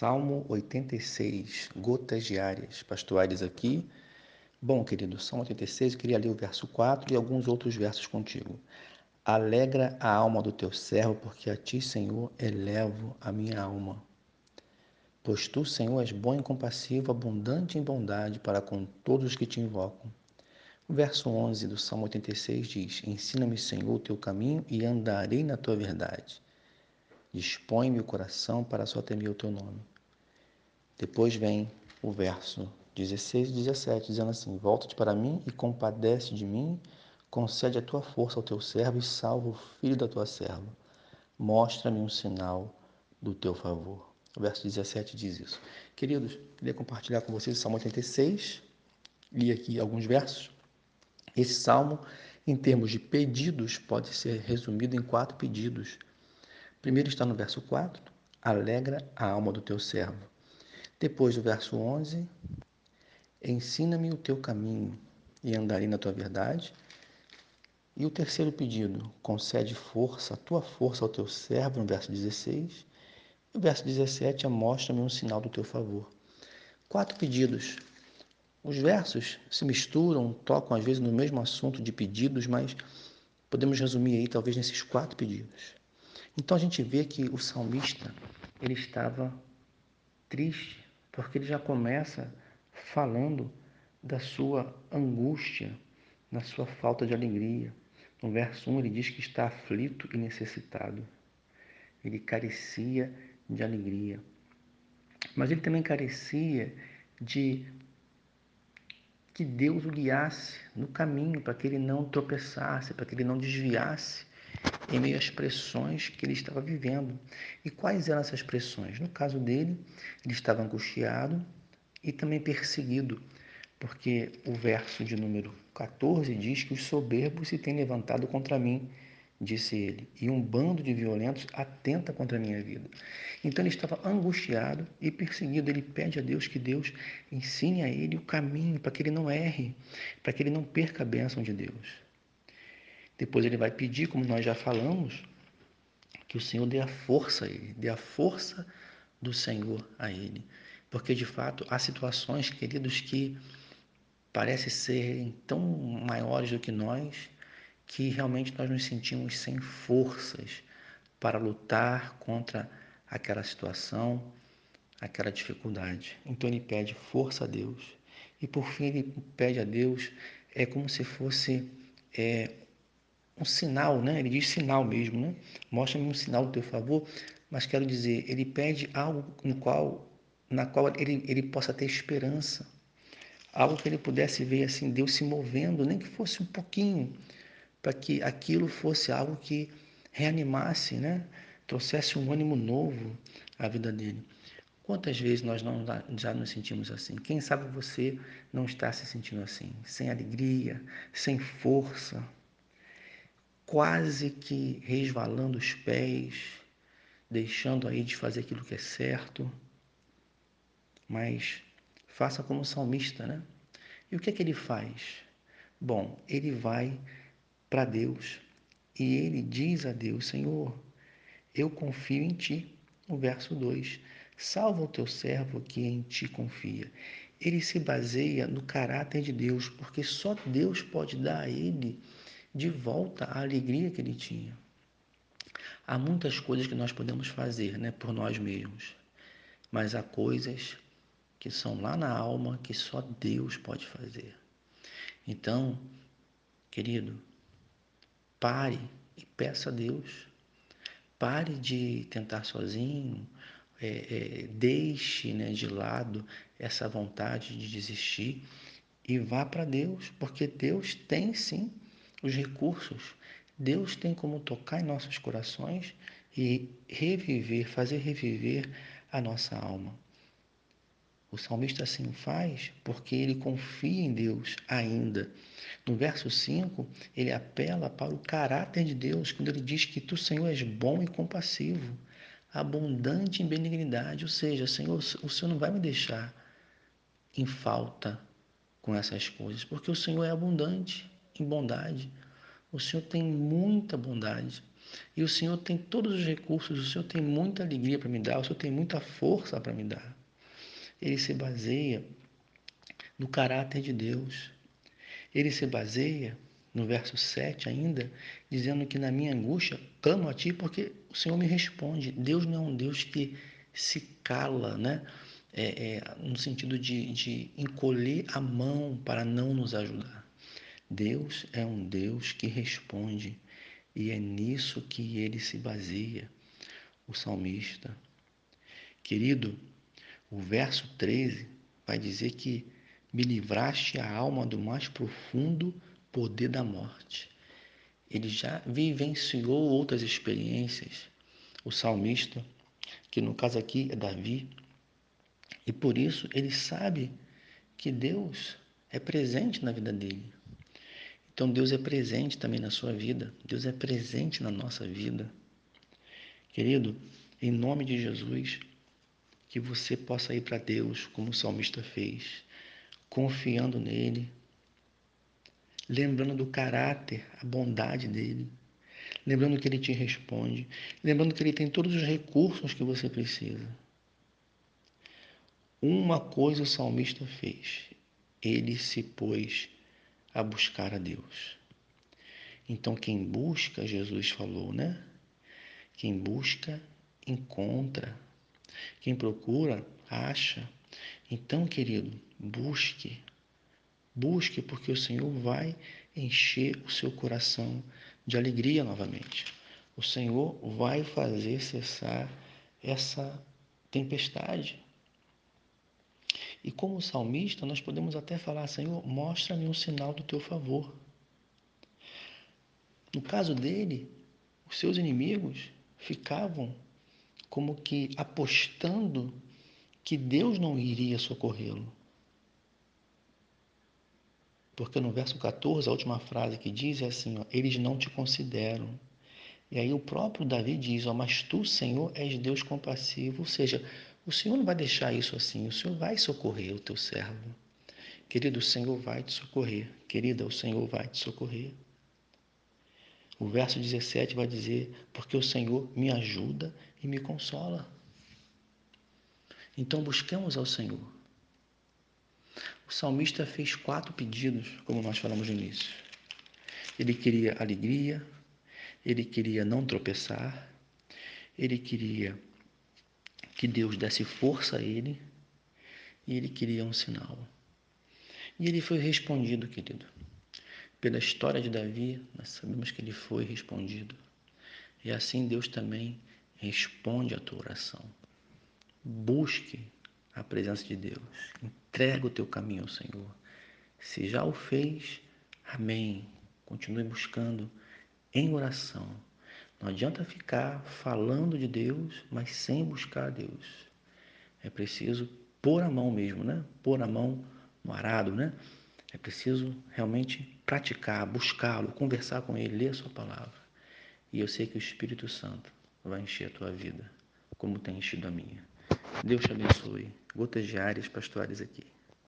Salmo 86, gotas diárias. Pastor Aires aqui. Bom, querido, Salmo 86, eu queria ler o verso 4 e alguns outros versos contigo. Alegra a alma do teu servo, porque a ti, Senhor, elevo a minha alma. Pois tu, Senhor, és bom e compassivo, abundante em bondade para com todos os que te invocam. O verso 11 do Salmo 86 diz: Ensina-me, Senhor, o teu caminho e andarei na tua verdade. Dispõe-me o coração para só temer o teu nome. Depois vem o verso 16 e 17, dizendo assim: Volta-te para mim e compadece de mim, concede a tua força ao teu servo e salva o filho da tua serva. Mostra-me um sinal do teu favor. O verso 17 diz isso. Queridos, queria compartilhar com vocês o Salmo 86, li aqui alguns versos. Esse salmo, em termos de pedidos, pode ser resumido em quatro pedidos Primeiro está no verso 4, alegra a alma do teu servo. Depois do verso 11, ensina-me o teu caminho e andarei na tua verdade. E o terceiro pedido, concede força, a tua força ao teu servo, no verso 16. E o verso 17 mostra-me um sinal do teu favor. Quatro pedidos. Os versos se misturam, tocam às vezes no mesmo assunto de pedidos, mas podemos resumir aí talvez nesses quatro pedidos. Então a gente vê que o salmista ele estava triste, porque ele já começa falando da sua angústia, da sua falta de alegria. No verso 1 ele diz que está aflito e necessitado. Ele carecia de alegria. Mas ele também carecia de que Deus o guiasse no caminho para que ele não tropeçasse, para que ele não desviasse em meio às pressões que ele estava vivendo. E quais eram essas pressões? No caso dele, ele estava angustiado e também perseguido, porque o verso de número 14 diz que os soberbos se têm levantado contra mim, disse ele, e um bando de violentos atenta contra a minha vida. Então ele estava angustiado e perseguido. Ele pede a Deus que Deus ensine a ele o caminho para que ele não erre, para que ele não perca a bênção de Deus. Depois ele vai pedir, como nós já falamos, que o Senhor dê a força a ele, dê a força do Senhor a ele. Porque de fato há situações, queridos, que parecem serem tão maiores do que nós, que realmente nós nos sentimos sem forças para lutar contra aquela situação, aquela dificuldade. Então ele pede força a Deus. E por fim ele pede a Deus, é como se fosse é, um sinal, né? Ele diz sinal mesmo, né? Mostra-me um sinal do teu favor, mas quero dizer, ele pede algo no qual, na qual ele, ele possa ter esperança, algo que ele pudesse ver assim Deus se movendo, nem que fosse um pouquinho, para que aquilo fosse algo que reanimasse, né? Trouxesse um ânimo novo à vida dele. Quantas vezes nós não já nos sentimos assim? Quem sabe você não está se sentindo assim, sem alegria, sem força, quase que resvalando os pés, deixando aí de fazer aquilo que é certo. Mas faça como salmista, né? E o que é que ele faz? Bom, ele vai para Deus e ele diz a Deus: Senhor, eu confio em ti. O verso 2: Salva o teu servo que em ti confia. Ele se baseia no caráter de Deus, porque só Deus pode dar a ele de volta à alegria que ele tinha. Há muitas coisas que nós podemos fazer né, por nós mesmos, mas há coisas que são lá na alma que só Deus pode fazer. Então, querido, pare e peça a Deus. Pare de tentar sozinho, é, é, deixe né, de lado essa vontade de desistir e vá para Deus, porque Deus tem sim os recursos, Deus tem como tocar em nossos corações e reviver, fazer reviver a nossa alma. O salmista assim faz porque ele confia em Deus ainda. No verso 5, ele apela para o caráter de Deus, quando ele diz que tu, Senhor, és bom e compassivo, abundante em benignidade, ou seja, Senhor, o Senhor não vai me deixar em falta com essas coisas, porque o Senhor é abundante em bondade. O Senhor tem muita bondade. E o Senhor tem todos os recursos, o Senhor tem muita alegria para me dar, o Senhor tem muita força para me dar. Ele se baseia no caráter de Deus. Ele se baseia no verso 7 ainda, dizendo que na minha angústia clamo a ti porque o Senhor me responde. Deus não é um Deus que se cala, né? É, é, no sentido de, de encolher a mão para não nos ajudar. Deus é um Deus que responde e é nisso que ele se baseia, o salmista. Querido, o verso 13 vai dizer que me livraste a alma do mais profundo poder da morte. Ele já vivenciou outras experiências. O salmista, que no caso aqui é Davi, e por isso ele sabe que Deus é presente na vida dele. Então Deus é presente também na sua vida. Deus é presente na nossa vida. Querido, em nome de Jesus, que você possa ir para Deus como o salmista fez, confiando nele, lembrando do caráter, a bondade dele, lembrando que ele te responde, lembrando que ele tem todos os recursos que você precisa. Uma coisa o salmista fez, ele se pôs a buscar a Deus. Então, quem busca, Jesus falou, né? Quem busca, encontra. Quem procura, acha. Então, querido, busque, Busque, porque o Senhor vai encher o seu coração de alegria novamente. O Senhor vai fazer cessar essa tempestade. E como salmista, nós podemos até falar: Senhor, mostra-me um sinal do teu favor. No caso dele, os seus inimigos ficavam como que apostando que Deus não iria socorrê-lo. Porque no verso 14, a última frase que diz é assim: ó, eles não te consideram. E aí o próprio Davi diz: ó, mas tu, Senhor, és Deus compassivo. Ou seja, o Senhor não vai deixar isso assim, o Senhor vai socorrer o teu servo. Querido, o Senhor vai te socorrer. Querida, o Senhor vai te socorrer. O verso 17 vai dizer: Porque o Senhor me ajuda e me consola. Então busquemos ao Senhor. O salmista fez quatro pedidos, como nós falamos no início. Ele queria alegria, ele queria não tropeçar, ele queria que Deus desse força a ele e ele queria um sinal. E ele foi respondido, querido. Pela história de Davi, nós sabemos que ele foi respondido. E assim Deus também responde à tua oração. Busque a presença de Deus. Entrega o teu caminho ao Senhor. Se já o fez, amém. Continue buscando em oração. Não adianta ficar falando de Deus, mas sem buscar Deus. É preciso pôr a mão mesmo, né? Pôr a mão no arado, né? É preciso realmente praticar, buscá-lo, conversar com ele, ler a sua palavra. E eu sei que o Espírito Santo vai encher a tua vida, como tem enchido a minha. Deus te abençoe. Gotas diárias pastorais aqui.